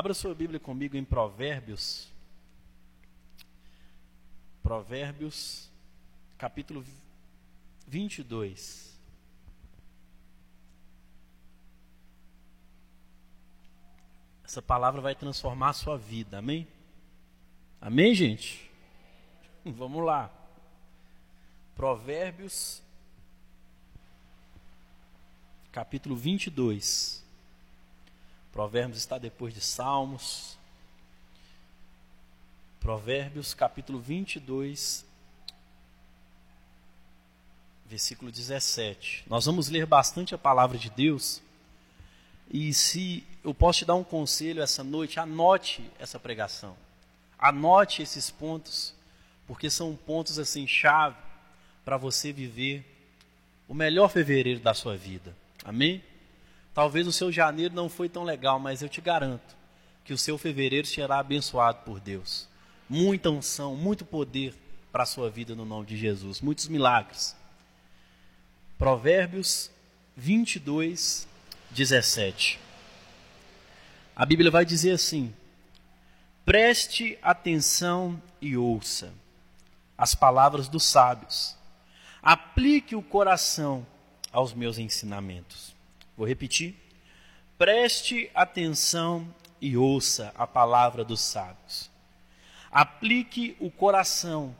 Abra sua Bíblia comigo em Provérbios. Provérbios, capítulo 22. Essa palavra vai transformar a sua vida, amém? Amém, gente? Vamos lá. Provérbios, capítulo 22. Provérbios está depois de Salmos. Provérbios, capítulo 22, versículo 17. Nós vamos ler bastante a palavra de Deus. E se eu posso te dar um conselho essa noite, anote essa pregação. Anote esses pontos, porque são pontos assim chave para você viver o melhor fevereiro da sua vida. Amém? Talvez o seu janeiro não foi tão legal, mas eu te garanto que o seu fevereiro será abençoado por Deus. Muita unção, muito poder para a sua vida no nome de Jesus, muitos milagres. Provérbios 22, 17. A Bíblia vai dizer assim: Preste atenção e ouça as palavras dos sábios. Aplique o coração aos meus ensinamentos. Vou repetir. Preste atenção e ouça a palavra dos sábios. Aplique o coração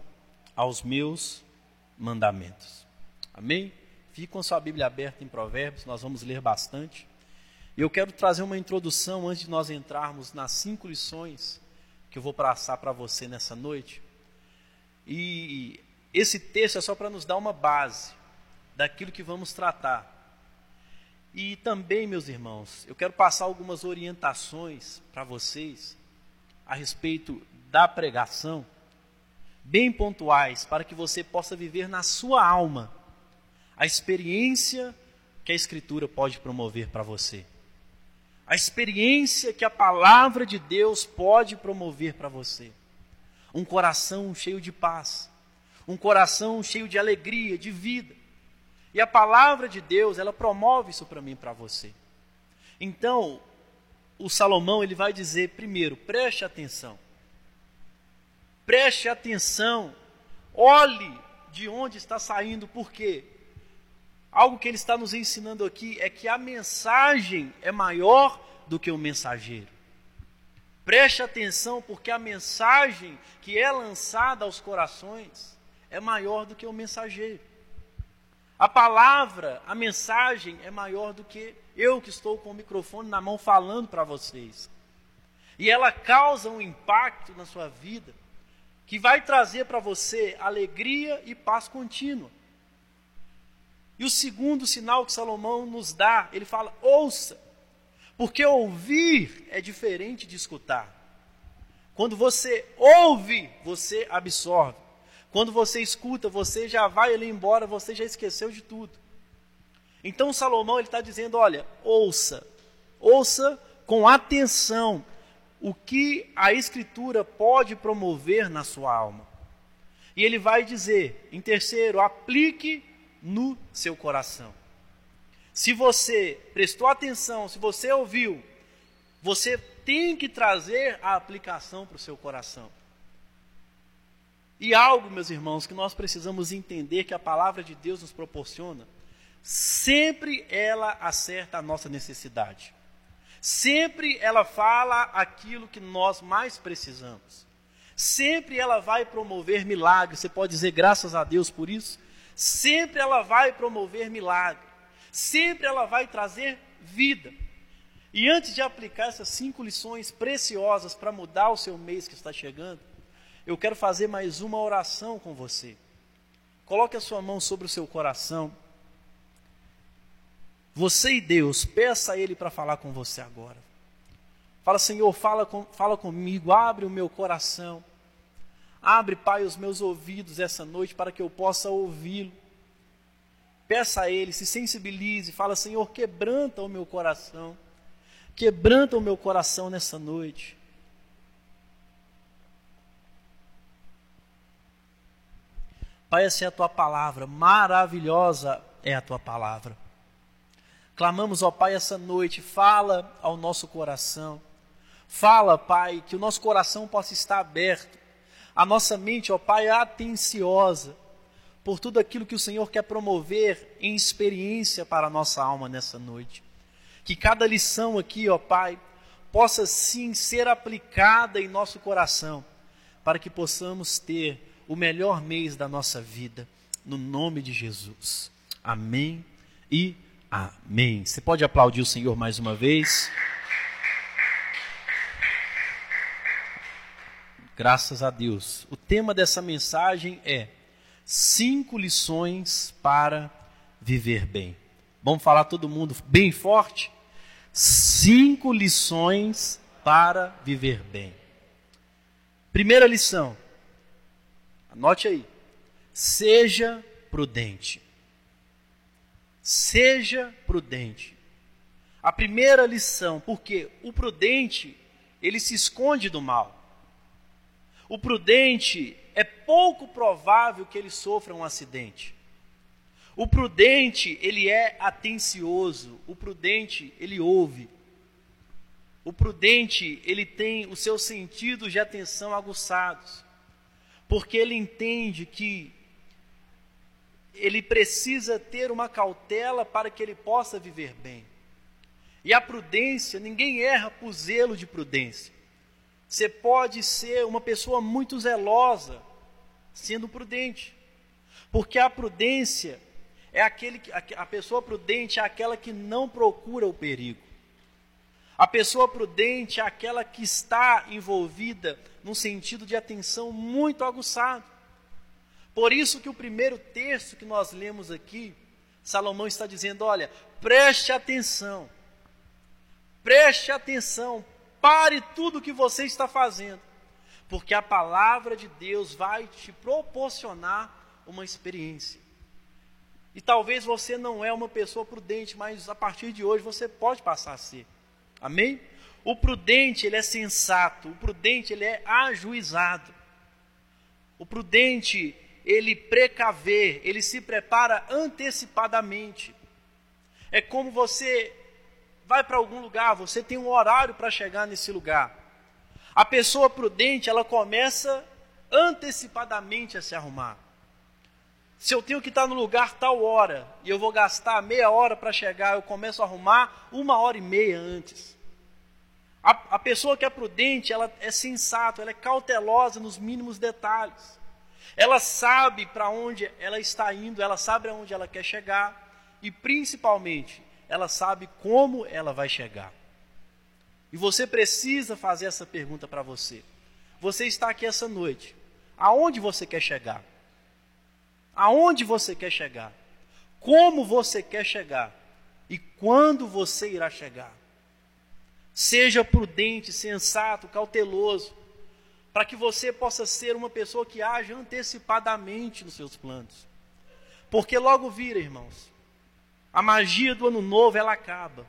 aos meus mandamentos. Amém? Fique com sua Bíblia aberta em Provérbios, nós vamos ler bastante. Eu quero trazer uma introdução antes de nós entrarmos nas cinco lições que eu vou passar para você nessa noite. E esse texto é só para nos dar uma base daquilo que vamos tratar. E também, meus irmãos, eu quero passar algumas orientações para vocês a respeito da pregação, bem pontuais, para que você possa viver na sua alma a experiência que a Escritura pode promover para você. A experiência que a palavra de Deus pode promover para você. Um coração cheio de paz, um coração cheio de alegria, de vida e a palavra de Deus, ela promove isso para mim e para você. Então, o Salomão, ele vai dizer primeiro, preste atenção. Preste atenção. Olhe de onde está saindo, porque algo que ele está nos ensinando aqui é que a mensagem é maior do que o mensageiro. Preste atenção, porque a mensagem que é lançada aos corações é maior do que o mensageiro. A palavra, a mensagem é maior do que eu que estou com o microfone na mão falando para vocês. E ela causa um impacto na sua vida que vai trazer para você alegria e paz contínua. E o segundo sinal que Salomão nos dá, ele fala: ouça, porque ouvir é diferente de escutar. Quando você ouve, você absorve. Quando você escuta, você já vai ali embora, você já esqueceu de tudo. Então Salomão ele está dizendo: olha, ouça, ouça com atenção o que a Escritura pode promover na sua alma. E ele vai dizer, em terceiro, aplique no seu coração. Se você prestou atenção, se você ouviu, você tem que trazer a aplicação para o seu coração. E algo, meus irmãos, que nós precisamos entender que a palavra de Deus nos proporciona, sempre ela acerta a nossa necessidade. Sempre ela fala aquilo que nós mais precisamos. Sempre ela vai promover milagres. Você pode dizer graças a Deus por isso? Sempre ela vai promover milagre. Sempre ela vai trazer vida. E antes de aplicar essas cinco lições preciosas para mudar o seu mês que está chegando, eu quero fazer mais uma oração com você. Coloque a sua mão sobre o seu coração. Você e Deus, peça a Ele para falar com você agora. Fala, Senhor, fala, com, fala comigo, abre o meu coração. Abre, Pai, os meus ouvidos essa noite para que eu possa ouvi-lo. Peça a Ele, se sensibilize, fala, Senhor, quebranta o meu coração. Quebranta o meu coração nessa noite. Pai, essa é a tua palavra, maravilhosa é a tua palavra. Clamamos, ó Pai, essa noite, fala ao nosso coração, Fala, Pai, que o nosso coração possa estar aberto, a nossa mente, ó Pai, atenciosa por tudo aquilo que o Senhor quer promover em experiência para a nossa alma nessa noite. Que cada lição aqui, ó Pai, possa sim ser aplicada em nosso coração, para que possamos ter o melhor mês da nossa vida, no nome de Jesus. Amém e amém. Você pode aplaudir o Senhor mais uma vez? Graças a Deus. O tema dessa mensagem é cinco lições para viver bem. Vamos falar todo mundo bem forte? Cinco lições para viver bem. Primeira lição, anote aí. Seja prudente. Seja prudente. A primeira lição, porque o prudente, ele se esconde do mal. O prudente é pouco provável que ele sofra um acidente. O prudente, ele é atencioso, o prudente, ele ouve. O prudente, ele tem os seus sentidos de atenção aguçados, porque ele entende que ele precisa ter uma cautela para que ele possa viver bem. E a prudência, ninguém erra por zelo de prudência. Você pode ser uma pessoa muito zelosa, sendo prudente. Porque a prudência é aquele que, a pessoa prudente é aquela que não procura o perigo. A pessoa prudente é aquela que está envolvida num sentido de atenção muito aguçado. Por isso que o primeiro texto que nós lemos aqui, Salomão está dizendo: olha, preste atenção, preste atenção, pare tudo o que você está fazendo, porque a palavra de Deus vai te proporcionar uma experiência. E talvez você não é uma pessoa prudente, mas a partir de hoje você pode passar a ser. Amém? O prudente, ele é sensato, o prudente, ele é ajuizado. O prudente, ele precaver, ele se prepara antecipadamente. É como você vai para algum lugar, você tem um horário para chegar nesse lugar. A pessoa prudente, ela começa antecipadamente a se arrumar. Se eu tenho que estar no lugar tal hora e eu vou gastar meia hora para chegar, eu começo a arrumar uma hora e meia antes. A, a pessoa que é prudente, ela é sensata, ela é cautelosa nos mínimos detalhes. Ela sabe para onde ela está indo, ela sabe aonde ela quer chegar e principalmente, ela sabe como ela vai chegar. E você precisa fazer essa pergunta para você. Você está aqui essa noite. Aonde você quer chegar? Aonde você quer chegar? Como você quer chegar? E quando você irá chegar? Seja prudente, sensato, cauteloso, para que você possa ser uma pessoa que age antecipadamente nos seus planos. Porque logo vira, irmãos, a magia do ano novo ela acaba,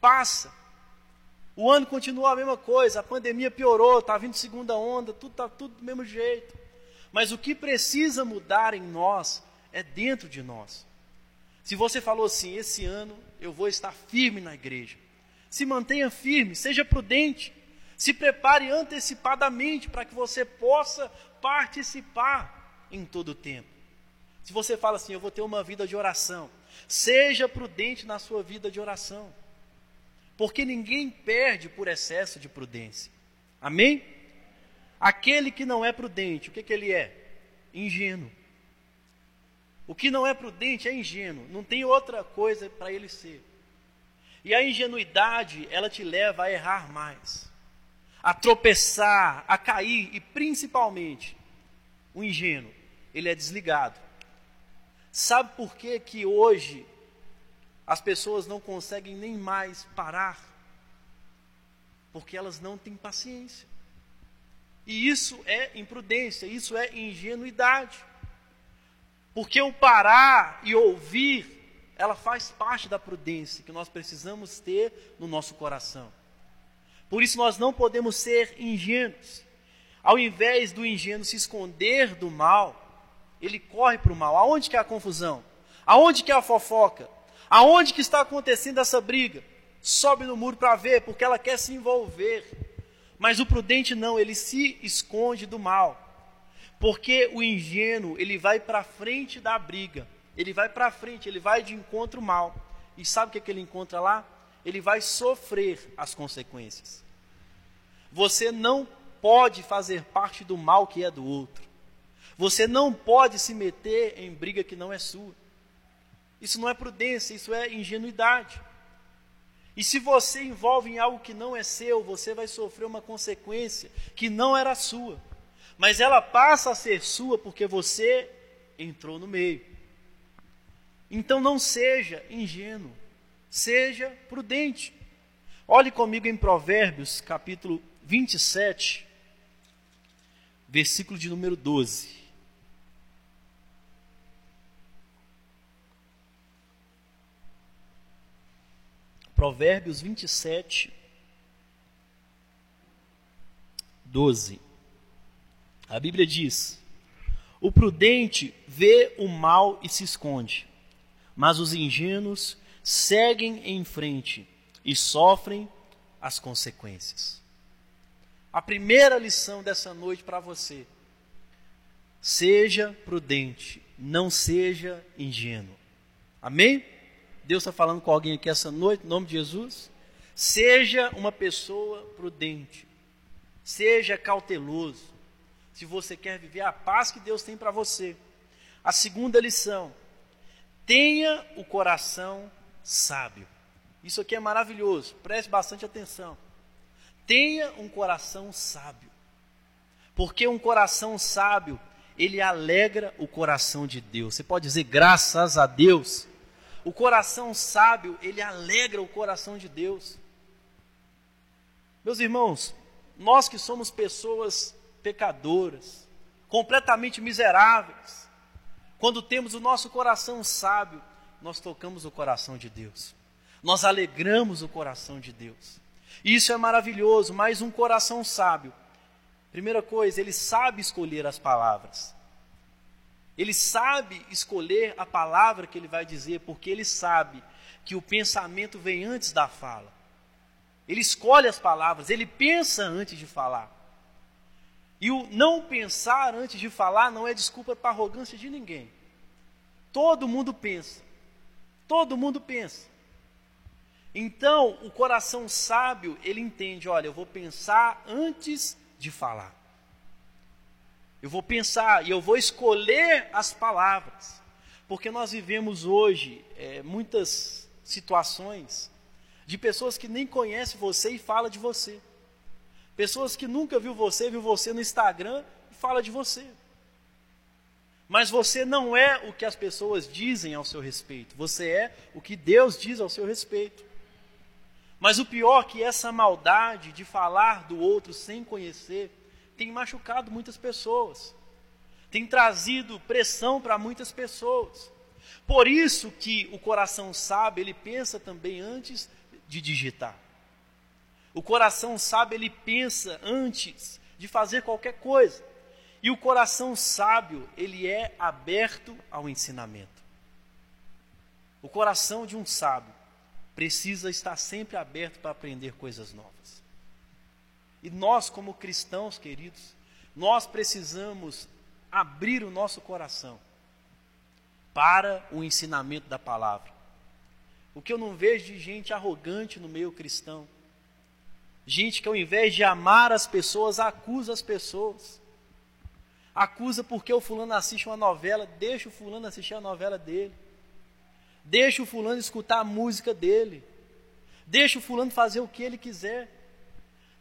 passa. O ano continua a mesma coisa, a pandemia piorou, está vindo segunda onda, tudo está tudo do mesmo jeito. Mas o que precisa mudar em nós é dentro de nós. Se você falou assim, esse ano eu vou estar firme na igreja, se mantenha firme, seja prudente, se prepare antecipadamente para que você possa participar em todo o tempo. Se você fala assim, eu vou ter uma vida de oração, seja prudente na sua vida de oração, porque ninguém perde por excesso de prudência. Amém? Aquele que não é prudente, o que, que ele é? Ingênuo. O que não é prudente é ingênuo, não tem outra coisa para ele ser. E a ingenuidade, ela te leva a errar mais, a tropeçar, a cair e principalmente, o ingênuo, ele é desligado. Sabe por que que hoje as pessoas não conseguem nem mais parar? Porque elas não têm paciência. E isso é imprudência, isso é ingenuidade. Porque o parar e ouvir, ela faz parte da prudência que nós precisamos ter no nosso coração. Por isso nós não podemos ser ingênuos. Ao invés do ingênuo se esconder do mal, ele corre para o mal. Aonde que é a confusão? Aonde que é a fofoca? Aonde que está acontecendo essa briga? Sobe no muro para ver, porque ela quer se envolver. Mas o prudente não, ele se esconde do mal. Porque o ingênuo, ele vai para frente da briga. Ele vai para frente, ele vai de encontro mal. E sabe o que, é que ele encontra lá? Ele vai sofrer as consequências. Você não pode fazer parte do mal que é do outro. Você não pode se meter em briga que não é sua. Isso não é prudência, isso é ingenuidade. E se você envolve em algo que não é seu, você vai sofrer uma consequência que não era sua. Mas ela passa a ser sua porque você entrou no meio. Então não seja ingênuo, seja prudente. Olhe comigo em Provérbios, capítulo 27, versículo de número 12. Provérbios 27, 12. A Bíblia diz: O prudente vê o mal e se esconde, mas os ingênuos seguem em frente e sofrem as consequências. A primeira lição dessa noite para você: seja prudente, não seja ingênuo. Amém? Deus está falando com alguém aqui essa noite, em nome de Jesus. Seja uma pessoa prudente. Seja cauteloso. Se você quer viver a paz que Deus tem para você. A segunda lição: tenha o coração sábio. Isso aqui é maravilhoso. Preste bastante atenção. Tenha um coração sábio. Porque um coração sábio, ele alegra o coração de Deus. Você pode dizer graças a Deus o coração sábio, ele alegra o coração de Deus. Meus irmãos, nós que somos pessoas pecadoras, completamente miseráveis, quando temos o nosso coração sábio, nós tocamos o coração de Deus. Nós alegramos o coração de Deus. Isso é maravilhoso, mas um coração sábio. Primeira coisa, ele sabe escolher as palavras. Ele sabe escolher a palavra que ele vai dizer, porque ele sabe que o pensamento vem antes da fala. Ele escolhe as palavras, ele pensa antes de falar. E o não pensar antes de falar não é desculpa para arrogância de ninguém. Todo mundo pensa. Todo mundo pensa. Então, o coração sábio, ele entende, olha, eu vou pensar antes de falar. Eu vou pensar e eu vou escolher as palavras, porque nós vivemos hoje é, muitas situações de pessoas que nem conhecem você e fala de você, pessoas que nunca viu você, viu você no Instagram e fala de você. Mas você não é o que as pessoas dizem ao seu respeito, você é o que Deus diz ao seu respeito. Mas o pior é que essa maldade de falar do outro sem conhecer tem machucado muitas pessoas, tem trazido pressão para muitas pessoas. Por isso que o coração sabe, ele pensa também antes de digitar. O coração sabe, ele pensa antes de fazer qualquer coisa. E o coração sábio, ele é aberto ao ensinamento. O coração de um sábio precisa estar sempre aberto para aprender coisas novas. E nós, como cristãos, queridos, nós precisamos abrir o nosso coração para o ensinamento da palavra. O que eu não vejo de gente arrogante no meio cristão. Gente que ao invés de amar as pessoas, acusa as pessoas. Acusa porque o fulano assiste uma novela, deixa o fulano assistir a novela dele. Deixa o fulano escutar a música dele. Deixa o fulano fazer o que ele quiser.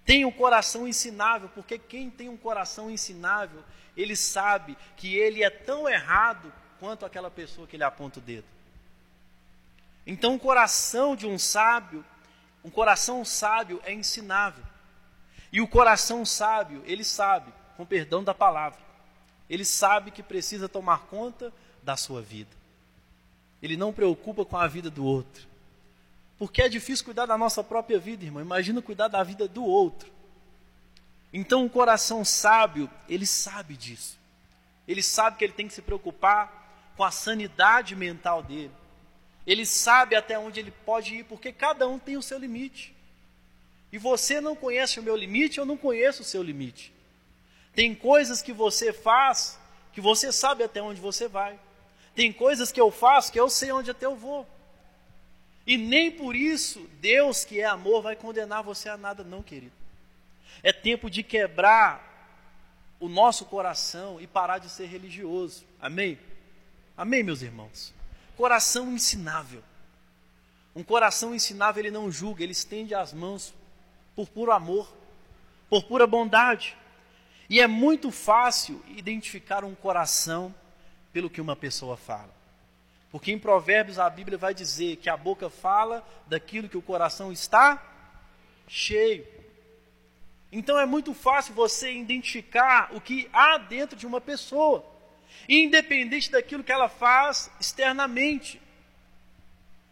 Tenha um coração ensinável, porque quem tem um coração ensinável, ele sabe que ele é tão errado quanto aquela pessoa que ele aponta o dedo. Então, o coração de um sábio, um coração sábio é ensinável. E o coração sábio, ele sabe, com perdão da palavra, ele sabe que precisa tomar conta da sua vida. Ele não preocupa com a vida do outro. Porque é difícil cuidar da nossa própria vida, irmão. Imagina cuidar da vida do outro. Então, o coração sábio, ele sabe disso. Ele sabe que ele tem que se preocupar com a sanidade mental dele. Ele sabe até onde ele pode ir, porque cada um tem o seu limite. E você não conhece o meu limite, eu não conheço o seu limite. Tem coisas que você faz que você sabe até onde você vai. Tem coisas que eu faço que eu sei onde até eu vou. E nem por isso Deus, que é amor, vai condenar você a nada, não, querido. É tempo de quebrar o nosso coração e parar de ser religioso. Amém? Amém, meus irmãos? Coração ensinável. Um coração ensinável, ele não julga, ele estende as mãos por puro amor, por pura bondade. E é muito fácil identificar um coração pelo que uma pessoa fala. Porque em Provérbios a Bíblia vai dizer que a boca fala daquilo que o coração está cheio. Então é muito fácil você identificar o que há dentro de uma pessoa, independente daquilo que ela faz externamente.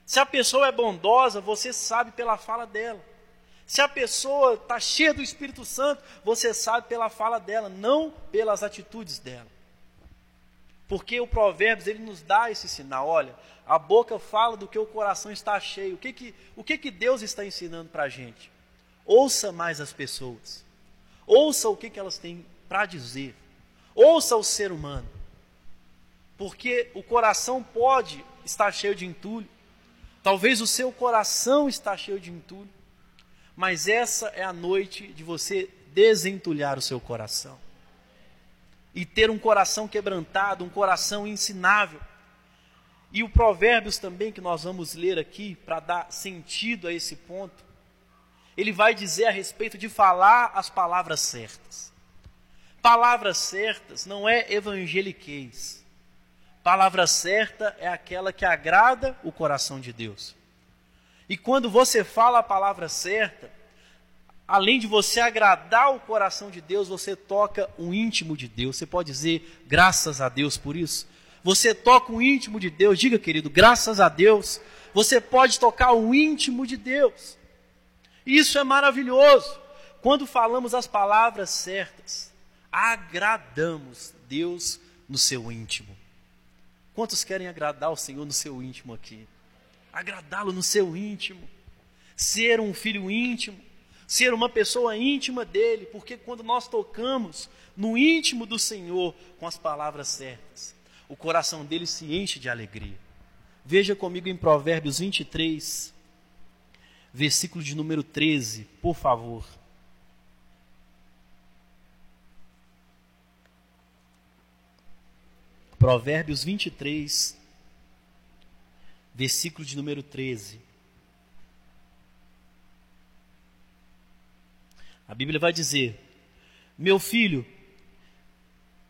Se a pessoa é bondosa, você sabe pela fala dela. Se a pessoa está cheia do Espírito Santo, você sabe pela fala dela, não pelas atitudes dela. Porque o Provérbios ele nos dá esse sinal. Olha, a boca fala do que o coração está cheio. O que que, o que, que Deus está ensinando para a gente? Ouça mais as pessoas. Ouça o que, que elas têm para dizer. Ouça o ser humano. Porque o coração pode estar cheio de entulho. Talvez o seu coração está cheio de entulho. Mas essa é a noite de você desentulhar o seu coração e ter um coração quebrantado, um coração ensinável. E o Provérbios também, que nós vamos ler aqui, para dar sentido a esse ponto, ele vai dizer a respeito de falar as palavras certas. Palavras certas não é evangeliquez. Palavra certa é aquela que agrada o coração de Deus. E quando você fala a palavra certa, além de você agradar o coração de Deus, você toca o íntimo de Deus. Você pode dizer graças a Deus por isso? Você toca o íntimo de Deus, diga querido, graças a Deus. Você pode tocar o íntimo de Deus. Isso é maravilhoso. Quando falamos as palavras certas, agradamos Deus no seu íntimo. Quantos querem agradar o Senhor no seu íntimo aqui? Agradá-lo no seu íntimo. Ser um filho íntimo ser uma pessoa íntima dele, porque quando nós tocamos no íntimo do Senhor com as palavras certas, o coração dele se enche de alegria. Veja comigo em Provérbios 23, versículo de número 13, por favor. Provérbios 23, versículo de número 13. A Bíblia vai dizer: Meu filho,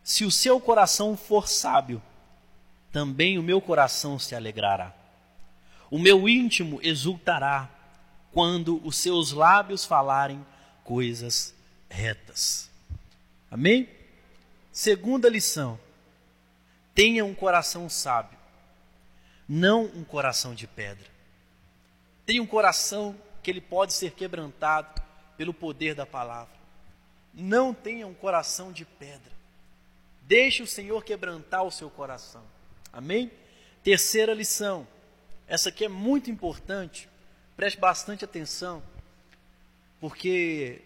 se o seu coração for sábio, também o meu coração se alegrará. O meu íntimo exultará quando os seus lábios falarem coisas retas. Amém? Segunda lição: tenha um coração sábio, não um coração de pedra. Tenha um coração que ele pode ser quebrantado pelo poder da palavra. Não tenha um coração de pedra. Deixe o Senhor quebrantar o seu coração. Amém? Terceira lição. Essa aqui é muito importante. Preste bastante atenção, porque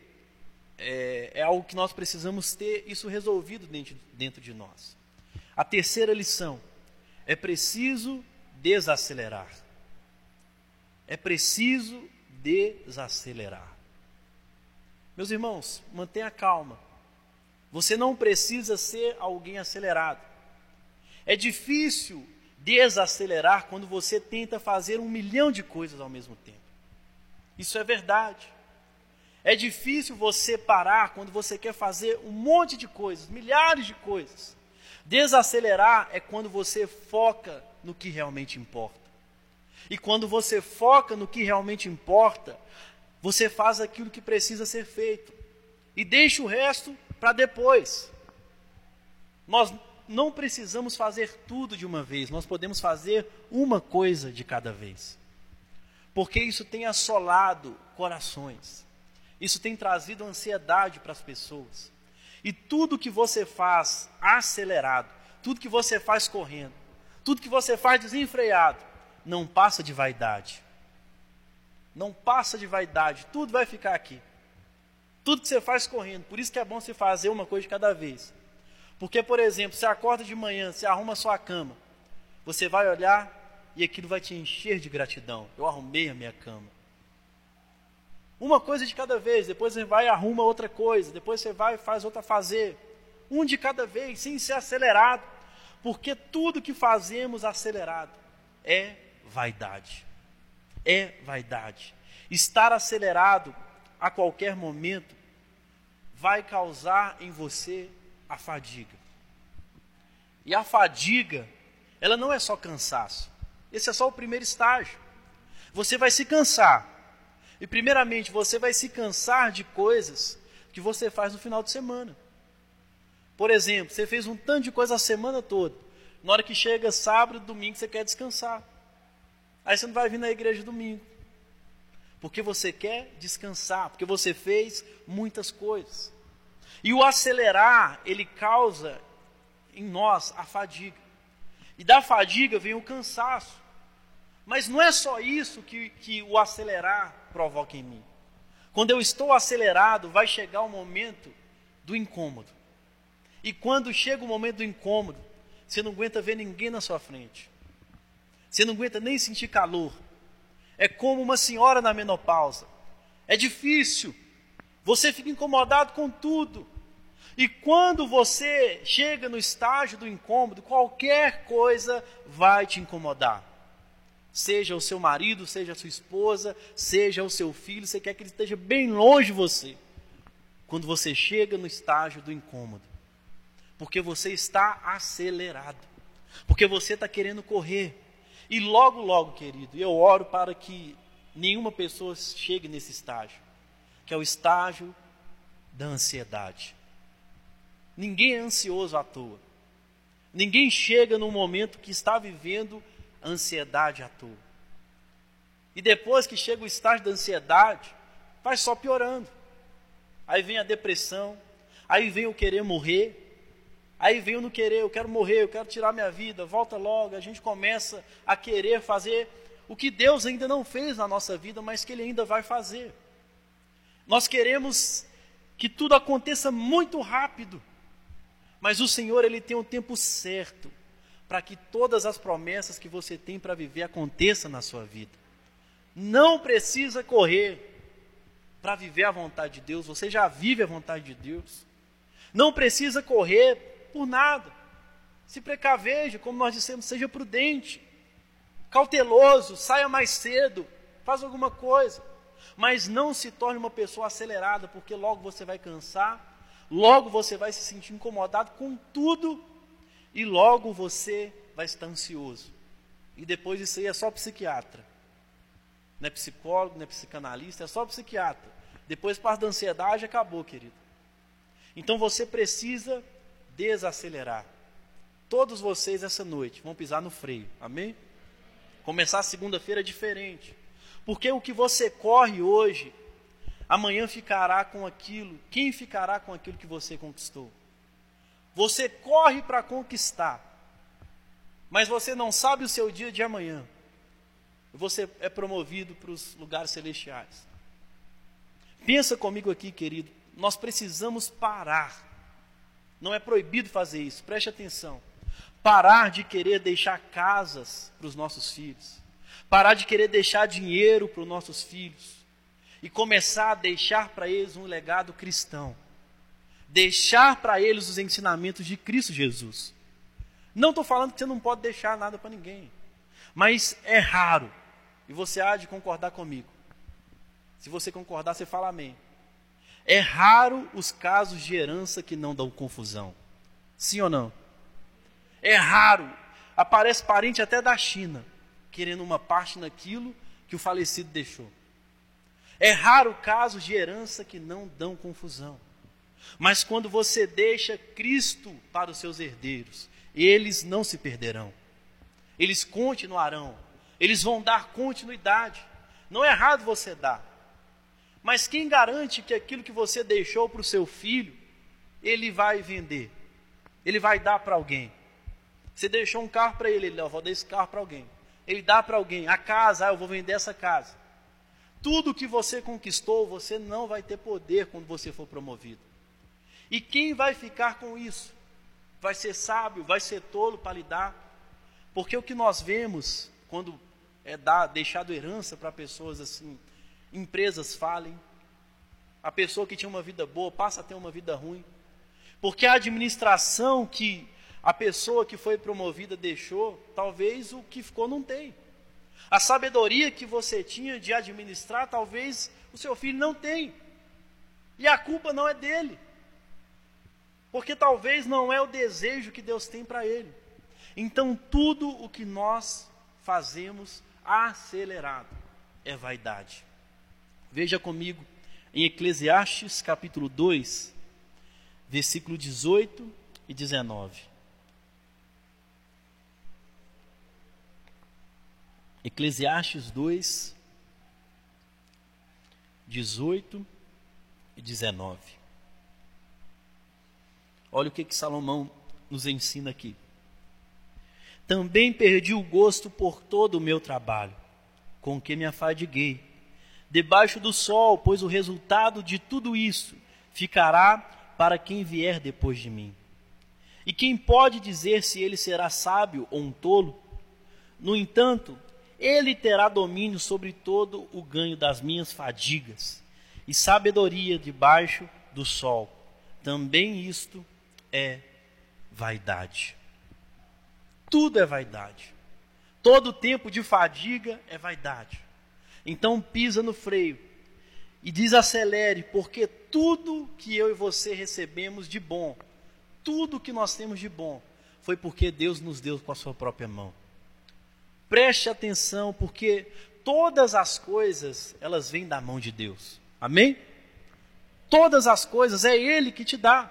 é, é algo que nós precisamos ter isso resolvido dentro, dentro de nós. A terceira lição é preciso desacelerar. É preciso desacelerar. Meus irmãos, mantenha calma. Você não precisa ser alguém acelerado. É difícil desacelerar quando você tenta fazer um milhão de coisas ao mesmo tempo. Isso é verdade. É difícil você parar quando você quer fazer um monte de coisas, milhares de coisas. Desacelerar é quando você foca no que realmente importa. E quando você foca no que realmente importa, você faz aquilo que precisa ser feito e deixa o resto para depois. Nós não precisamos fazer tudo de uma vez, nós podemos fazer uma coisa de cada vez. Porque isso tem assolado corações. Isso tem trazido ansiedade para as pessoas. E tudo que você faz acelerado, tudo que você faz correndo, tudo que você faz desenfreado, não passa de vaidade Não passa de vaidade, tudo vai ficar aqui. Tudo que você faz correndo. Por isso que é bom você fazer uma coisa de cada vez. Porque, por exemplo, você acorda de manhã, você arruma a sua cama, você vai olhar e aquilo vai te encher de gratidão. Eu arrumei a minha cama. Uma coisa de cada vez, depois você vai e arruma outra coisa, depois você vai e faz outra fazer. Um de cada vez, sem ser acelerado. Porque tudo que fazemos acelerado é vaidade. É vaidade. Estar acelerado a qualquer momento vai causar em você a fadiga. E a fadiga, ela não é só cansaço. Esse é só o primeiro estágio. Você vai se cansar. E primeiramente, você vai se cansar de coisas que você faz no final de semana. Por exemplo, você fez um tanto de coisa a semana toda. Na hora que chega sábado, domingo, você quer descansar. Aí você não vai vir na igreja domingo. Porque você quer descansar, porque você fez muitas coisas. E o acelerar, ele causa em nós a fadiga. E da fadiga vem o cansaço. Mas não é só isso que, que o acelerar provoca em mim. Quando eu estou acelerado, vai chegar o momento do incômodo. E quando chega o momento do incômodo, você não aguenta ver ninguém na sua frente. Você não aguenta nem sentir calor. É como uma senhora na menopausa. É difícil. Você fica incomodado com tudo. E quando você chega no estágio do incômodo, qualquer coisa vai te incomodar. Seja o seu marido, seja a sua esposa, seja o seu filho, você quer que ele esteja bem longe de você. Quando você chega no estágio do incômodo, porque você está acelerado, porque você está querendo correr. E logo, logo, querido, eu oro para que nenhuma pessoa chegue nesse estágio, que é o estágio da ansiedade. Ninguém é ansioso à toa. Ninguém chega no momento que está vivendo ansiedade à toa. E depois que chega o estágio da ansiedade, vai só piorando. Aí vem a depressão, aí vem o querer morrer, aí vem o não querer, eu quero morrer, eu quero tirar minha vida, volta logo. A gente começa a querer fazer o que Deus ainda não fez na nossa vida, mas que Ele ainda vai fazer. Nós queremos que tudo aconteça muito rápido. Mas o Senhor, Ele tem um tempo certo para que todas as promessas que você tem para viver aconteçam na sua vida. Não precisa correr para viver a vontade de Deus, você já vive a vontade de Deus. Não precisa correr por nada. Se precaveja, como nós dissemos, seja prudente, cauteloso, saia mais cedo, faz alguma coisa. Mas não se torne uma pessoa acelerada, porque logo você vai cansar logo você vai se sentir incomodado com tudo e logo você vai estar ansioso. E depois isso aí é só psiquiatra. Não é psicólogo, não é psicanalista, é só psiquiatra. Depois parte da ansiedade acabou, querido. Então você precisa desacelerar. Todos vocês essa noite vão pisar no freio. Amém? Começar a segunda-feira diferente. Porque o que você corre hoje amanhã ficará com aquilo. Quem ficará com aquilo que você conquistou? Você corre para conquistar, mas você não sabe o seu dia de amanhã. Você é promovido para os lugares celestiais. Pensa comigo aqui, querido. Nós precisamos parar. Não é proibido fazer isso, preste atenção. Parar de querer deixar casas para os nossos filhos. Parar de querer deixar dinheiro para os nossos filhos e começar a deixar para eles um legado cristão. Deixar para eles os ensinamentos de Cristo Jesus. Não estou falando que você não pode deixar nada para ninguém, mas é raro, e você há de concordar comigo. Se você concordar, você fala amém. É raro os casos de herança que não dão confusão. Sim ou não? É raro. Aparece parente até da China, querendo uma parte naquilo que o falecido deixou. É raro casos de herança que não dão confusão. Mas quando você deixa Cristo para os seus herdeiros, eles não se perderão. Eles continuarão. Eles vão dar continuidade. Não é errado você dar. Mas quem garante que aquilo que você deixou para o seu filho, ele vai vender? Ele vai dar para alguém. Você deixou um carro para ele, ele, eu vou dar esse carro para alguém. Ele dá para alguém. A casa, ah, eu vou vender essa casa. Tudo que você conquistou, você não vai ter poder quando você for promovido. E quem vai ficar com isso? Vai ser sábio, vai ser tolo para lidar. Porque o que nós vemos quando é dar, deixado herança para pessoas assim, empresas falem, a pessoa que tinha uma vida boa passa a ter uma vida ruim. Porque a administração que a pessoa que foi promovida deixou, talvez o que ficou não tem. A sabedoria que você tinha de administrar, talvez o seu filho não tem. E a culpa não é dele. Porque talvez não é o desejo que Deus tem para ele. Então, tudo o que nós fazemos acelerado é vaidade. Veja comigo em Eclesiastes capítulo 2, versículo 18 e 19. Eclesiastes 2, 18 e 19. Olha o que, que Salomão nos ensina aqui. Também perdi o gosto por todo o meu trabalho, com que me afadiguei, debaixo do sol, pois o resultado de tudo isso ficará para quem vier depois de mim. E quem pode dizer se ele será sábio ou um tolo? No entanto, ele terá domínio sobre todo o ganho das minhas fadigas e sabedoria debaixo do sol. Também isto é vaidade. Tudo é vaidade. Todo tempo de fadiga é vaidade. Então pisa no freio e desacelere, porque tudo que eu e você recebemos de bom, tudo que nós temos de bom, foi porque Deus nos deu com a sua própria mão. Preste atenção, porque todas as coisas, elas vêm da mão de Deus. Amém? Todas as coisas é Ele que te dá.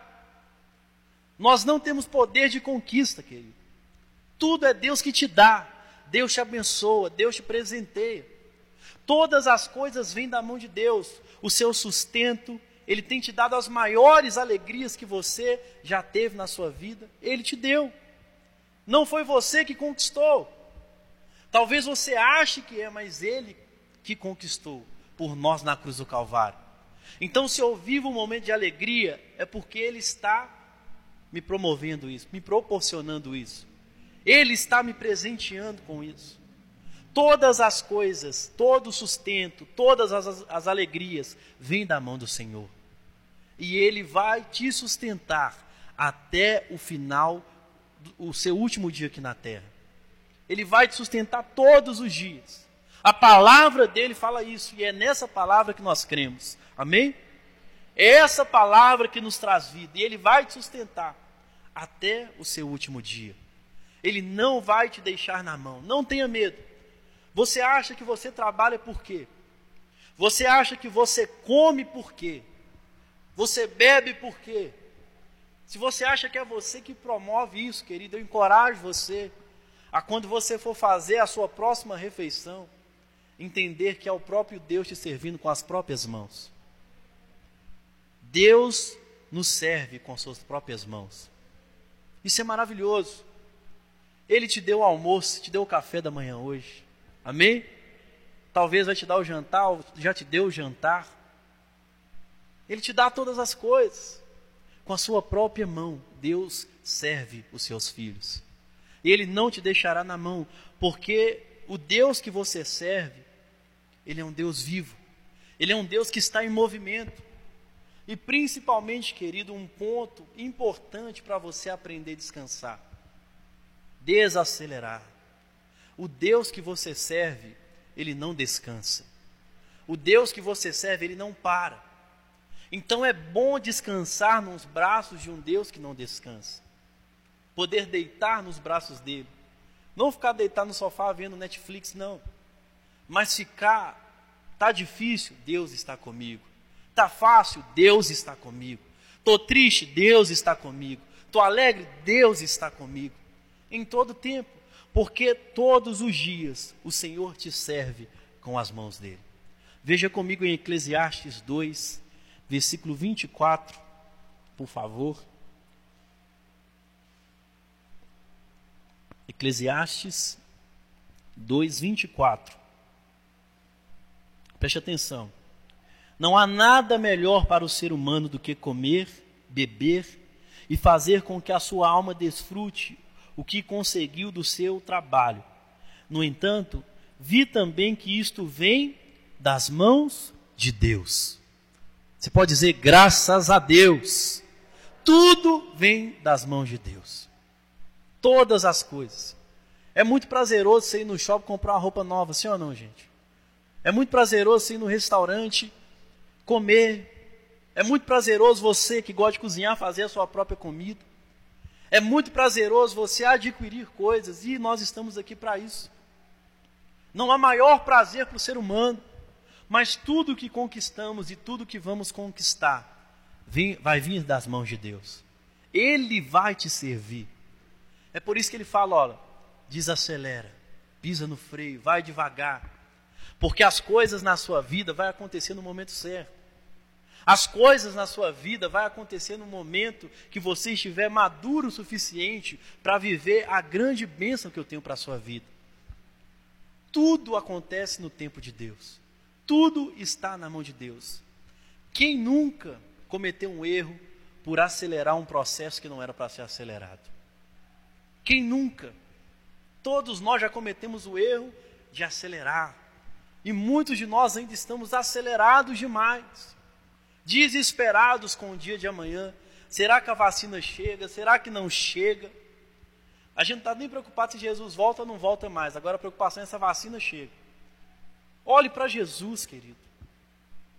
Nós não temos poder de conquista, querido. Tudo é Deus que te dá. Deus te abençoa, Deus te presenteia. Todas as coisas vêm da mão de Deus. O seu sustento, Ele tem te dado as maiores alegrias que você já teve na sua vida. Ele te deu. Não foi você que conquistou. Talvez você ache que é, mas Ele que conquistou por nós na cruz do Calvário. Então, se eu vivo um momento de alegria, é porque Ele está me promovendo isso, me proporcionando isso. Ele está me presenteando com isso. Todas as coisas, todo o sustento, todas as, as alegrias vêm da mão do Senhor. E Ele vai te sustentar até o final, o seu último dia aqui na terra. Ele vai te sustentar todos os dias. A palavra dele fala isso, e é nessa palavra que nós cremos. Amém? É essa palavra que nos traz vida, e ele vai te sustentar até o seu último dia. Ele não vai te deixar na mão, não tenha medo. Você acha que você trabalha por quê? Você acha que você come por quê? Você bebe por quê? Se você acha que é você que promove isso, querido, eu encorajo você a quando você for fazer a sua próxima refeição, entender que é o próprio Deus te servindo com as próprias mãos. Deus nos serve com suas próprias mãos. Isso é maravilhoso. Ele te deu o almoço, te deu o café da manhã hoje. Amém? Talvez vai te dar o jantar, já te deu o jantar. Ele te dá todas as coisas. Com a sua própria mão, Deus serve os seus filhos. Ele não te deixará na mão, porque o Deus que você serve, ele é um Deus vivo. Ele é um Deus que está em movimento. E principalmente, querido, um ponto importante para você aprender a descansar: desacelerar. O Deus que você serve, ele não descansa. O Deus que você serve, ele não para. Então é bom descansar nos braços de um Deus que não descansa poder deitar nos braços dele. Não ficar deitado no sofá vendo Netflix, não. Mas ficar, tá difícil, Deus está comigo. Tá fácil, Deus está comigo. Tô triste, Deus está comigo. Tô alegre, Deus está comigo. Em todo tempo, porque todos os dias o Senhor te serve com as mãos dele. Veja comigo em Eclesiastes 2, versículo 24, por favor. Eclesiastes 2:24. Preste atenção. Não há nada melhor para o ser humano do que comer, beber e fazer com que a sua alma desfrute o que conseguiu do seu trabalho. No entanto, vi também que isto vem das mãos de Deus. Você pode dizer graças a Deus. Tudo vem das mãos de Deus. Todas as coisas. É muito prazeroso você ir no shopping comprar uma roupa nova, sim ou não, gente? É muito prazeroso você ir no restaurante comer. É muito prazeroso você que gosta de cozinhar fazer a sua própria comida. É muito prazeroso você adquirir coisas e nós estamos aqui para isso. Não há maior prazer para o ser humano, mas tudo que conquistamos e tudo que vamos conquistar vai vir das mãos de Deus. Ele vai te servir. É por isso que ele fala: olha, desacelera, pisa no freio, vai devagar, porque as coisas na sua vida vai acontecer no momento certo. As coisas na sua vida vai acontecer no momento que você estiver maduro o suficiente para viver a grande bênção que eu tenho para a sua vida. Tudo acontece no tempo de Deus. Tudo está na mão de Deus. Quem nunca cometeu um erro por acelerar um processo que não era para ser acelerado? Quem nunca? Todos nós já cometemos o erro de acelerar. E muitos de nós ainda estamos acelerados demais desesperados com o dia de amanhã. Será que a vacina chega? Será que não chega? A gente não está nem preocupado se Jesus volta ou não volta mais. Agora a preocupação é se a vacina chega. Olhe para Jesus, querido.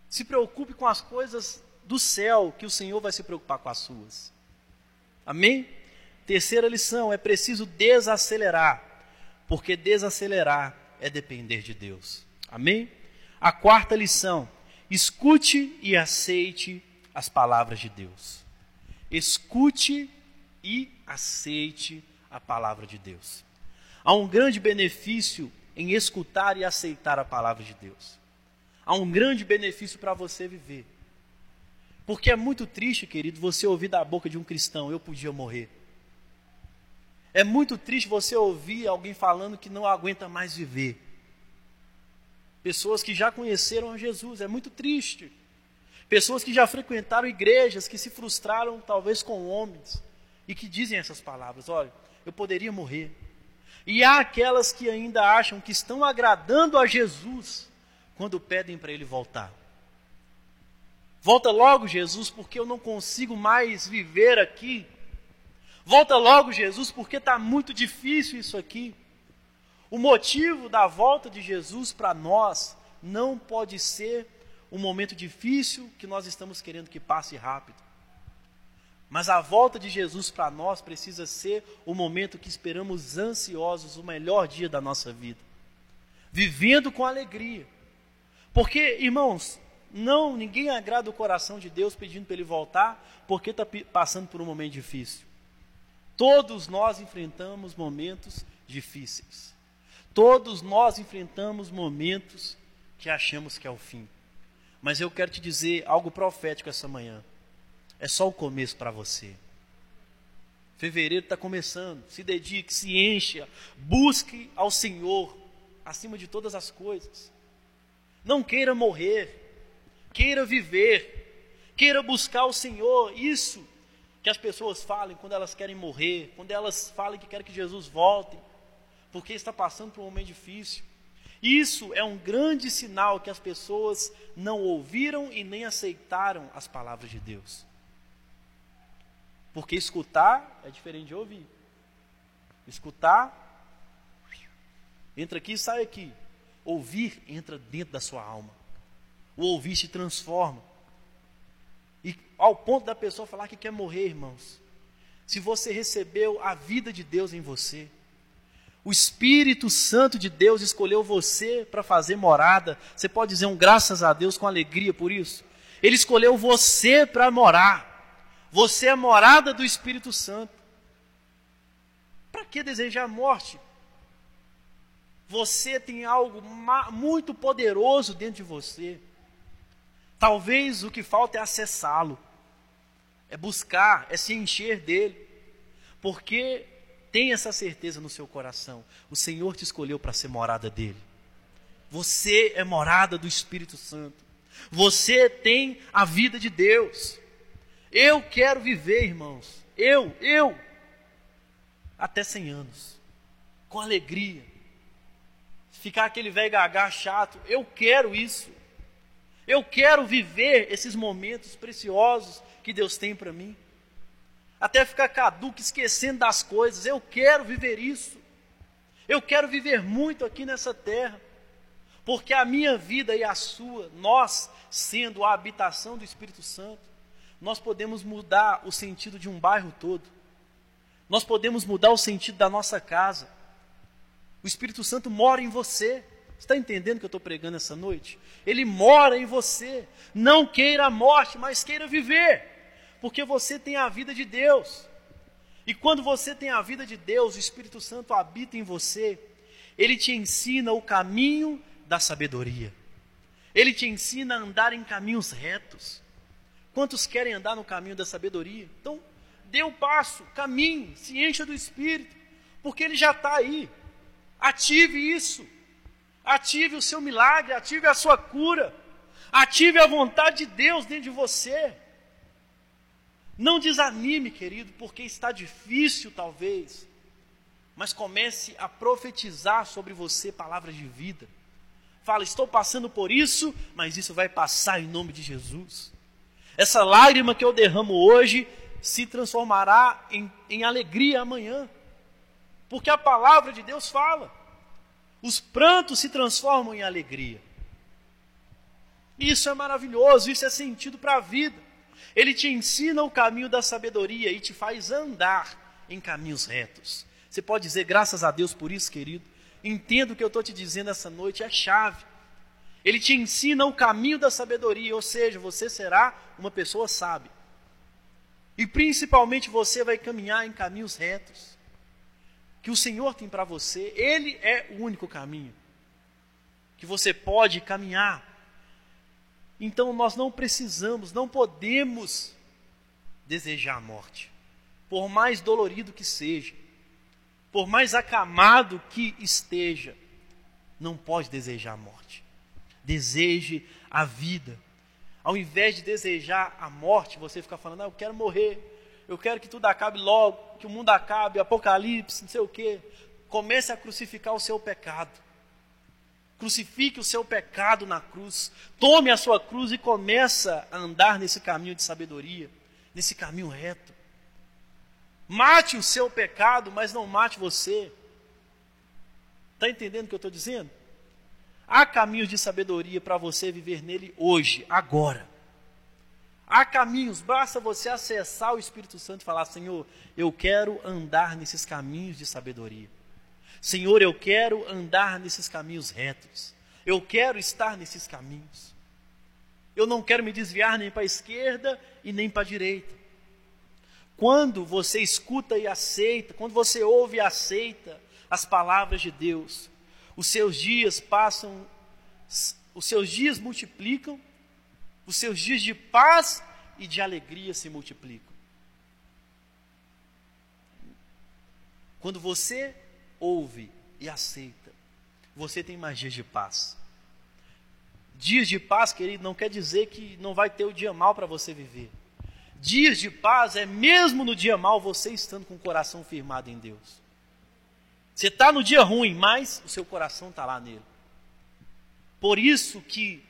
Se preocupe com as coisas do céu, que o Senhor vai se preocupar com as suas. Amém? Terceira lição: é preciso desacelerar, porque desacelerar é depender de Deus. Amém? A quarta lição: Escute e aceite as palavras de Deus. Escute e aceite a palavra de Deus. Há um grande benefício em escutar e aceitar a palavra de Deus. Há um grande benefício para você viver. Porque é muito triste, querido, você ouvir da boca de um cristão: eu podia morrer. É muito triste você ouvir alguém falando que não aguenta mais viver. Pessoas que já conheceram Jesus, é muito triste. Pessoas que já frequentaram igrejas, que se frustraram talvez com homens e que dizem essas palavras: olha, eu poderia morrer. E há aquelas que ainda acham que estão agradando a Jesus quando pedem para ele voltar. Volta logo, Jesus, porque eu não consigo mais viver aqui. Volta logo, Jesus, porque está muito difícil isso aqui. O motivo da volta de Jesus para nós não pode ser um momento difícil que nós estamos querendo que passe rápido. Mas a volta de Jesus para nós precisa ser o momento que esperamos ansiosos, o melhor dia da nossa vida. Vivendo com alegria. Porque, irmãos, não, ninguém agrada o coração de Deus pedindo para ele voltar, porque está passando por um momento difícil. Todos nós enfrentamos momentos difíceis. Todos nós enfrentamos momentos que achamos que é o fim. Mas eu quero te dizer algo profético essa manhã. É só o começo para você. Fevereiro está começando. Se dedique, se encha, busque ao Senhor acima de todas as coisas. Não queira morrer, queira viver, queira buscar o Senhor. Isso que as pessoas falem quando elas querem morrer, quando elas falam que querem que Jesus volte porque está passando por um momento difícil. Isso é um grande sinal que as pessoas não ouviram e nem aceitaram as palavras de Deus. Porque escutar é diferente de ouvir. Escutar entra aqui e sai aqui. Ouvir entra dentro da sua alma. O ouvir se transforma. E ao ponto da pessoa falar que quer morrer, irmãos. Se você recebeu a vida de Deus em você, o Espírito Santo de Deus escolheu você para fazer morada. Você pode dizer um graças a Deus com alegria por isso? Ele escolheu você para morar. Você é morada do Espírito Santo. Para que desejar a morte? Você tem algo muito poderoso dentro de você. Talvez o que falta é acessá-lo, é buscar, é se encher dele. Porque Tenha essa certeza no seu coração. O Senhor te escolheu para ser morada dele. Você é morada do Espírito Santo. Você tem a vida de Deus. Eu quero viver, irmãos. Eu, eu, até 100 anos, com alegria. Ficar aquele velho gagá chato. Eu quero isso. Eu quero viver esses momentos preciosos que Deus tem para mim. Até ficar caduco, esquecendo das coisas. Eu quero viver isso. Eu quero viver muito aqui nessa terra. Porque a minha vida e a sua, nós sendo a habitação do Espírito Santo, nós podemos mudar o sentido de um bairro todo. Nós podemos mudar o sentido da nossa casa. O Espírito Santo mora em você. Está entendendo o que eu estou pregando essa noite? Ele mora em você. Não queira a morte, mas queira viver. Porque você tem a vida de Deus. E quando você tem a vida de Deus, o Espírito Santo habita em você. Ele te ensina o caminho da sabedoria. Ele te ensina a andar em caminhos retos. Quantos querem andar no caminho da sabedoria? Então, dê o um passo, caminhe, se encha do Espírito, porque ele já está aí. Ative isso. Ative o seu milagre, ative a sua cura. Ative a vontade de Deus dentro de você. Não desanime, querido, porque está difícil talvez. Mas comece a profetizar sobre você palavras de vida. Fala, estou passando por isso, mas isso vai passar em nome de Jesus. Essa lágrima que eu derramo hoje se transformará em, em alegria amanhã. Porque a palavra de Deus fala. Os prantos se transformam em alegria. Isso é maravilhoso, isso é sentido para a vida. Ele te ensina o caminho da sabedoria e te faz andar em caminhos retos. Você pode dizer graças a Deus por isso, querido. Entenda o que eu estou te dizendo essa noite, é chave. Ele te ensina o caminho da sabedoria, ou seja, você será uma pessoa sábia. E principalmente você vai caminhar em caminhos retos. Que o Senhor tem para você, Ele é o único caminho. Que você pode caminhar. Então nós não precisamos, não podemos desejar a morte. Por mais dolorido que seja, por mais acamado que esteja, não pode desejar a morte deseje a vida. Ao invés de desejar a morte, você fica falando, ah, eu quero morrer, eu quero que tudo acabe logo, que o mundo acabe, apocalipse, não sei o quê. Comece a crucificar o seu pecado. Crucifique o seu pecado na cruz. Tome a sua cruz e começa a andar nesse caminho de sabedoria, nesse caminho reto. Mate o seu pecado, mas não mate você. Está entendendo o que eu estou dizendo? Há caminhos de sabedoria para você viver nele hoje, agora. Há caminhos, basta você acessar o Espírito Santo e falar: Senhor, eu quero andar nesses caminhos de sabedoria. Senhor, eu quero andar nesses caminhos retos. Eu quero estar nesses caminhos. Eu não quero me desviar nem para a esquerda e nem para a direita. Quando você escuta e aceita, quando você ouve e aceita as palavras de Deus, os seus dias passam, os seus dias multiplicam, os seus dias de paz e de alegria se multiplicam. Quando você ouve e aceita, você tem mais dias de paz. Dias de paz, querido, não quer dizer que não vai ter o dia mal para você viver. Dias de paz é mesmo no dia mal você estando com o coração firmado em Deus. Você está no dia ruim, mas o seu coração está lá nele. Por isso que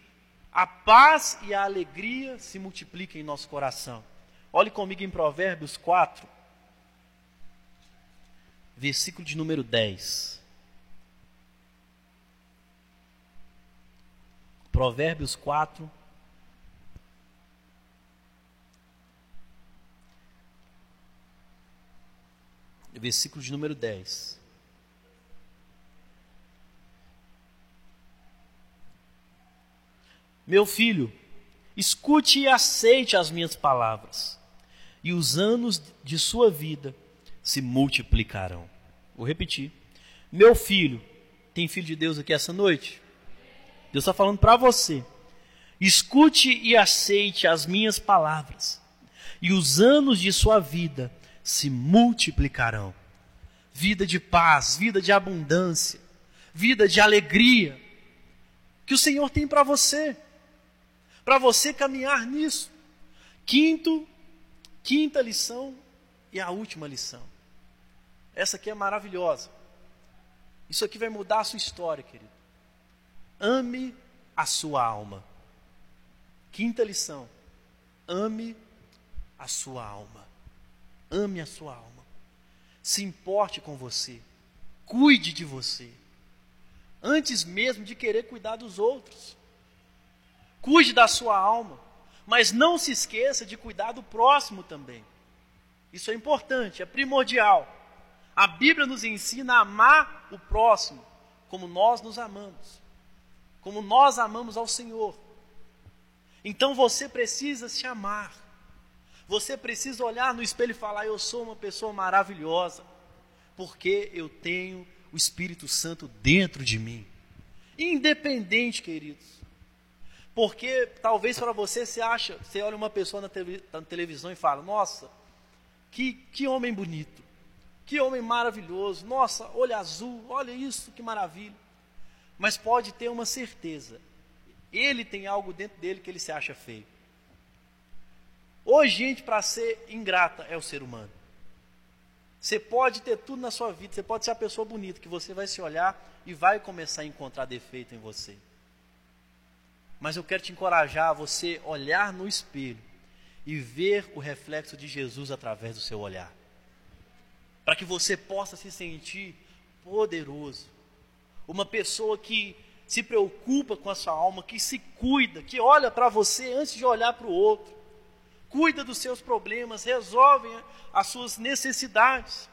a paz e a alegria se multiplicam em nosso coração. Olhe comigo em Provérbios 4, versículo de número 10. Provérbios 4, versículo de número 10. Meu filho, escute e aceite as minhas palavras, e os anos de sua vida se multiplicarão. Vou repetir. Meu filho, tem filho de Deus aqui essa noite? Deus está falando para você. Escute e aceite as minhas palavras, e os anos de sua vida se multiplicarão. Vida de paz, vida de abundância, vida de alegria que o Senhor tem para você, para você caminhar nisso. Quinto, quinta lição e a última lição. Essa aqui é maravilhosa. Isso aqui vai mudar a sua história, querido. Ame a sua alma. Quinta lição. Ame a sua alma. Ame a sua alma. Se importe com você. Cuide de você. Antes mesmo de querer cuidar dos outros. Cuide da sua alma. Mas não se esqueça de cuidar do próximo também. Isso é importante, é primordial. A Bíblia nos ensina a amar o próximo como nós nos amamos, como nós amamos ao Senhor. Então você precisa se amar. Você precisa olhar no espelho e falar: Eu sou uma pessoa maravilhosa, porque eu tenho o Espírito Santo dentro de mim. Independente, queridos. Porque talvez para você você acha, você olha uma pessoa na, televisão e fala: Nossa, que, que homem bonito. Que homem maravilhoso. Nossa, olho azul, olha isso, que maravilha. Mas pode ter uma certeza. Ele tem algo dentro dele que ele se acha feio. Hoje, gente, para ser ingrata é o ser humano. Você pode ter tudo na sua vida, você pode ser a pessoa bonita, que você vai se olhar e vai começar a encontrar defeito em você. Mas eu quero te encorajar a você olhar no espelho e ver o reflexo de Jesus através do seu olhar para que você possa se sentir poderoso. Uma pessoa que se preocupa com a sua alma, que se cuida, que olha para você antes de olhar para o outro, cuida dos seus problemas, resolve as suas necessidades.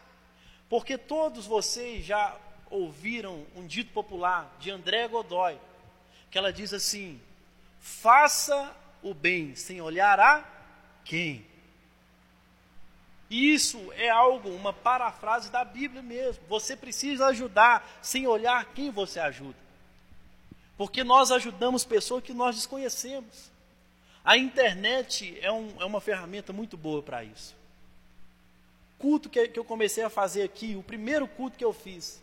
Porque todos vocês já ouviram um dito popular de André Godoy, que ela diz assim: faça o bem sem olhar a quem. Isso é algo, uma parafrase da Bíblia mesmo. Você precisa ajudar sem olhar quem você ajuda. Porque nós ajudamos pessoas que nós desconhecemos. A internet é, um, é uma ferramenta muito boa para isso. Culto que, que eu comecei a fazer aqui, o primeiro culto que eu fiz,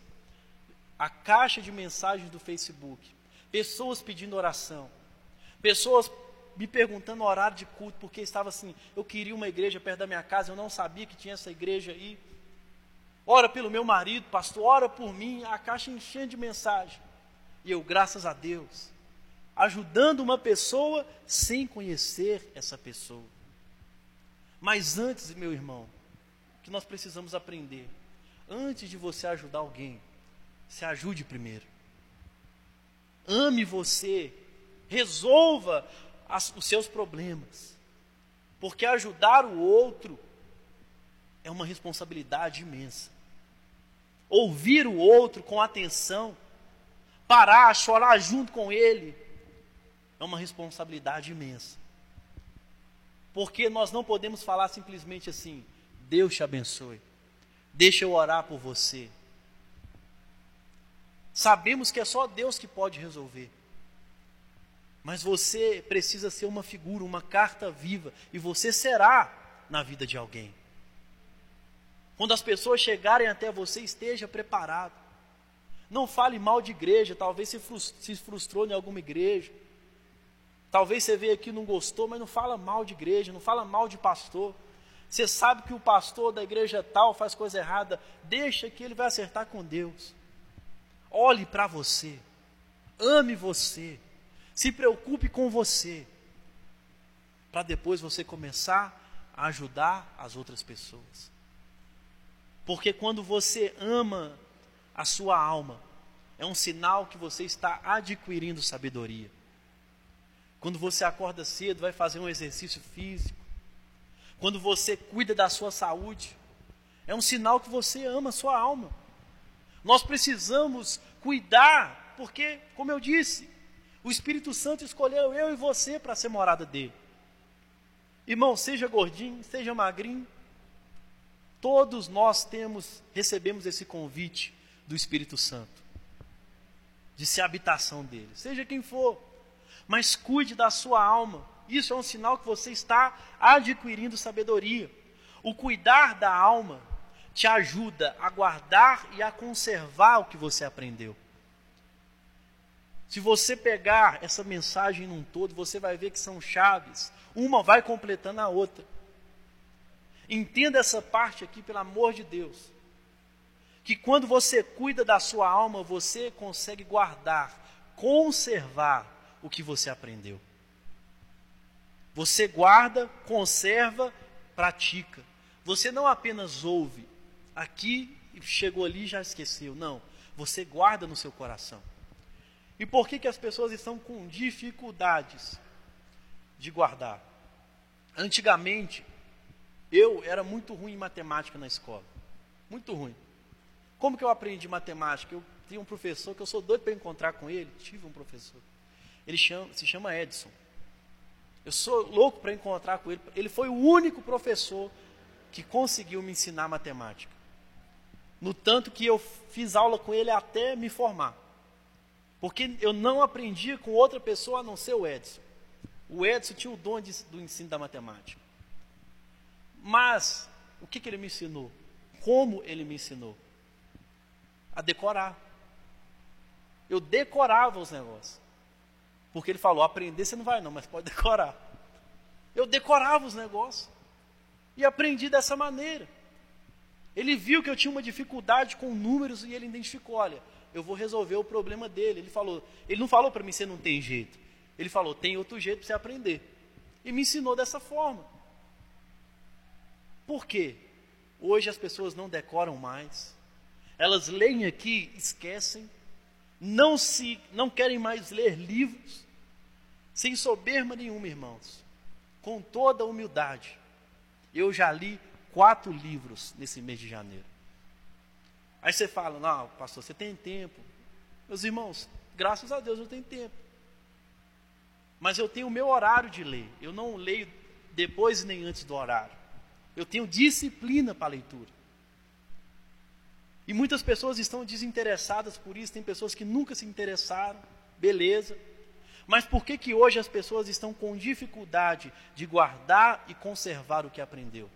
a caixa de mensagens do Facebook. Pessoas pedindo oração. Pessoas me perguntando o horário de culto, porque estava assim, eu queria uma igreja perto da minha casa, eu não sabia que tinha essa igreja aí. Ora pelo meu marido, pastor, ora por mim, a caixa enchendo de mensagem. E eu, graças a Deus, ajudando uma pessoa sem conhecer essa pessoa. Mas antes, meu irmão, que nós precisamos aprender, antes de você ajudar alguém, se ajude primeiro. Ame você, resolva as, os seus problemas. Porque ajudar o outro é uma responsabilidade imensa. Ouvir o outro com atenção, parar, chorar junto com ele, é uma responsabilidade imensa. Porque nós não podemos falar simplesmente assim: Deus te abençoe, deixa eu orar por você. Sabemos que é só Deus que pode resolver. Mas você precisa ser uma figura, uma carta viva, e você será na vida de alguém. Quando as pessoas chegarem até você, esteja preparado. Não fale mal de igreja, talvez se frustrou em alguma igreja. Talvez você veio aqui e não gostou, mas não fala mal de igreja, não fala mal de pastor. Você sabe que o pastor da igreja tal faz coisa errada, deixa que ele vai acertar com Deus. Olhe para você, ame você. Se preocupe com você, para depois você começar a ajudar as outras pessoas. Porque quando você ama a sua alma, é um sinal que você está adquirindo sabedoria. Quando você acorda cedo, vai fazer um exercício físico. Quando você cuida da sua saúde, é um sinal que você ama a sua alma. Nós precisamos cuidar, porque, como eu disse, o Espírito Santo escolheu eu e você para ser morada dele. Irmão, seja gordinho, seja magrinho, todos nós temos, recebemos esse convite do Espírito Santo, de ser habitação dele, seja quem for, mas cuide da sua alma, isso é um sinal que você está adquirindo sabedoria. O cuidar da alma te ajuda a guardar e a conservar o que você aprendeu. Se você pegar essa mensagem num todo, você vai ver que são chaves. Uma vai completando a outra. Entenda essa parte aqui, pelo amor de Deus. Que quando você cuida da sua alma, você consegue guardar, conservar o que você aprendeu. Você guarda, conserva, pratica. Você não apenas ouve, aqui chegou ali e já esqueceu. Não, você guarda no seu coração. E por que, que as pessoas estão com dificuldades de guardar? Antigamente, eu era muito ruim em matemática na escola. Muito ruim. Como que eu aprendi matemática? Eu tinha um professor que eu sou doido para encontrar com ele. Tive um professor. Ele chama, se chama Edson. Eu sou louco para encontrar com ele. Ele foi o único professor que conseguiu me ensinar matemática. No tanto que eu fiz aula com ele até me formar. Porque eu não aprendia com outra pessoa a não ser o Edson. O Edson tinha o dom de, do ensino da matemática. Mas, o que, que ele me ensinou? Como ele me ensinou? A decorar. Eu decorava os negócios. Porque ele falou: aprender você não vai, não, mas pode decorar. Eu decorava os negócios. E aprendi dessa maneira. Ele viu que eu tinha uma dificuldade com números e ele identificou: olha, eu vou resolver o problema dele. Ele falou, ele não falou para mim você não tem jeito. Ele falou, tem outro jeito para você aprender. E me ensinou dessa forma. Por quê? Hoje as pessoas não decoram mais. Elas leem aqui, esquecem, não se não querem mais ler livros, sem soberba nenhuma, irmãos. Com toda humildade. Eu já li quatro livros nesse mês de janeiro. Aí você fala, não, pastor, você tem tempo. Meus irmãos, graças a Deus eu tenho tempo. Mas eu tenho o meu horário de ler. Eu não leio depois nem antes do horário. Eu tenho disciplina para a leitura. E muitas pessoas estão desinteressadas por isso, tem pessoas que nunca se interessaram, beleza. Mas por que que hoje as pessoas estão com dificuldade de guardar e conservar o que aprendeu?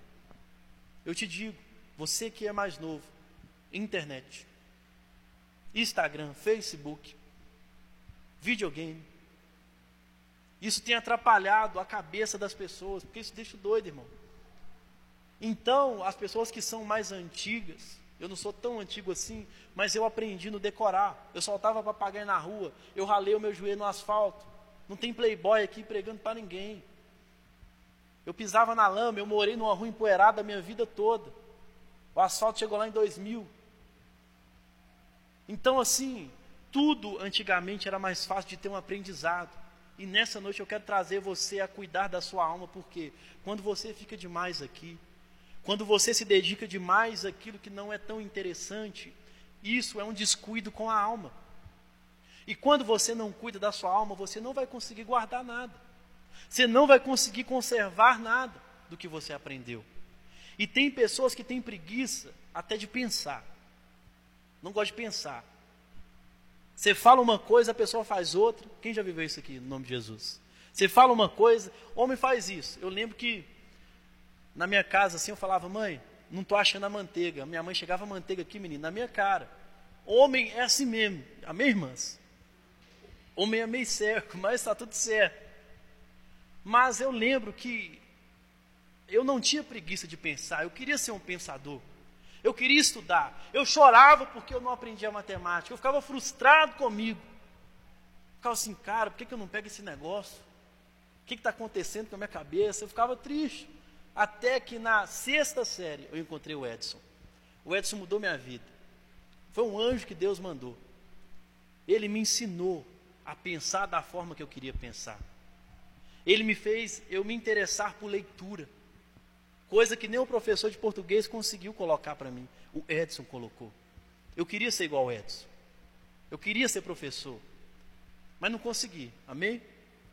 Eu te digo, você que é mais novo, internet, Instagram, Facebook, videogame. Isso tem atrapalhado a cabeça das pessoas, porque isso deixa doido, irmão. Então, as pessoas que são mais antigas, eu não sou tão antigo assim, mas eu aprendi no decorar. Eu soltava papagaio na rua, eu ralei o meu joelho no asfalto. Não tem playboy aqui pregando para ninguém. Eu pisava na lama, eu morei numa rua empoeirada a minha vida toda. O asfalto chegou lá em 2000. Então, assim, tudo antigamente era mais fácil de ter um aprendizado. E nessa noite eu quero trazer você a cuidar da sua alma, porque quando você fica demais aqui, quando você se dedica demais àquilo que não é tão interessante, isso é um descuido com a alma. E quando você não cuida da sua alma, você não vai conseguir guardar nada. Você não vai conseguir conservar nada do que você aprendeu. E tem pessoas que têm preguiça até de pensar. Não gosta de pensar. Você fala uma coisa, a pessoa faz outra. Quem já viveu isso aqui no nome de Jesus? Você fala uma coisa, homem faz isso. Eu lembro que na minha casa, assim, eu falava, mãe, não estou achando a manteiga. Minha mãe chegava a manteiga aqui, menino, na minha cara. Homem é assim mesmo. Amém, irmãs? Homem é meio certo, mas está tudo certo. Mas eu lembro que eu não tinha preguiça de pensar, eu queria ser um pensador. Eu queria estudar. Eu chorava porque eu não aprendia matemática. Eu ficava frustrado comigo. Eu ficava assim, cara, por que, que eu não pego esse negócio? O que está acontecendo com a minha cabeça? Eu ficava triste. Até que na sexta série eu encontrei o Edson. O Edson mudou minha vida. Foi um anjo que Deus mandou. Ele me ensinou a pensar da forma que eu queria pensar. Ele me fez eu me interessar por leitura. Coisa que nem o professor de português conseguiu colocar para mim. O Edson colocou. Eu queria ser igual ao Edson. Eu queria ser professor. Mas não consegui. Amém?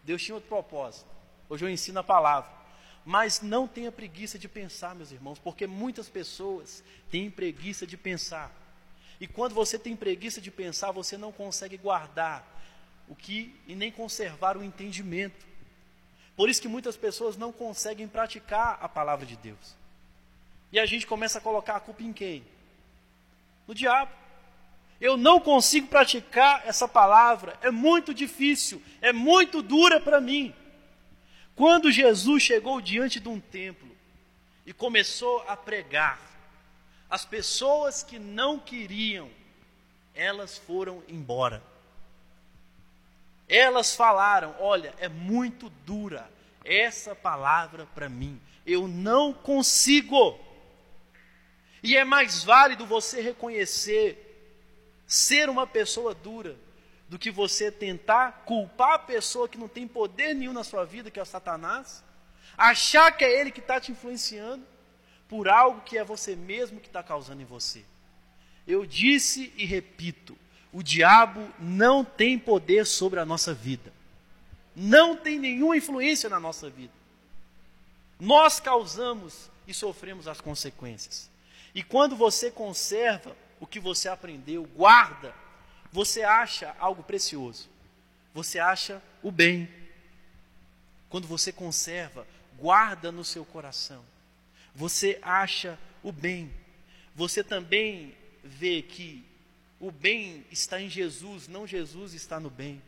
Deus tinha outro propósito. Hoje eu ensino a palavra. Mas não tenha preguiça de pensar, meus irmãos, porque muitas pessoas têm preguiça de pensar. E quando você tem preguiça de pensar, você não consegue guardar o que e nem conservar o entendimento. Por isso que muitas pessoas não conseguem praticar a palavra de Deus. E a gente começa a colocar a culpa em quem? No diabo. Eu não consigo praticar essa palavra, é muito difícil, é muito dura para mim. Quando Jesus chegou diante de um templo e começou a pregar, as pessoas que não queriam, elas foram embora. Elas falaram: Olha, é muito dura essa palavra para mim, eu não consigo. E é mais válido você reconhecer ser uma pessoa dura do que você tentar culpar a pessoa que não tem poder nenhum na sua vida, que é o Satanás, achar que é ele que está te influenciando por algo que é você mesmo que está causando em você. Eu disse e repito: o diabo não tem poder sobre a nossa vida, não tem nenhuma influência na nossa vida. Nós causamos e sofremos as consequências. E quando você conserva o que você aprendeu, guarda, você acha algo precioso. Você acha o bem. Quando você conserva, guarda no seu coração. Você acha o bem. Você também vê que o bem está em Jesus, não Jesus está no bem.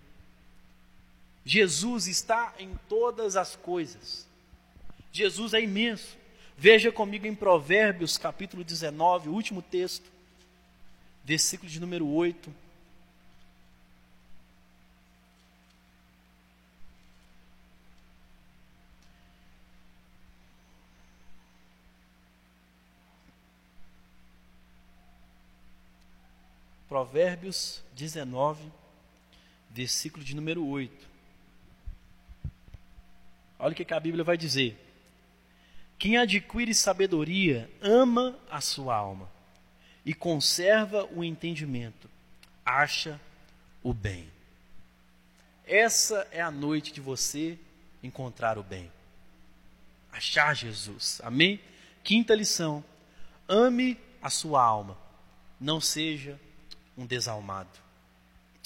Jesus está em todas as coisas. Jesus é imenso. Veja comigo em Provérbios capítulo 19, o último texto versículo de número 8. Provérbios 19, versículo de número 8. Olha o que a Bíblia vai dizer. Quem adquire sabedoria ama a sua alma, e conserva o entendimento, acha o bem. Essa é a noite de você encontrar o bem. Achar Jesus. Amém? Quinta lição: ame a sua alma, não seja um desalmado.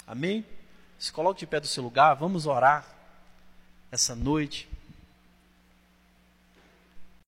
Amém? Se coloque de pé do seu lugar, vamos orar essa noite.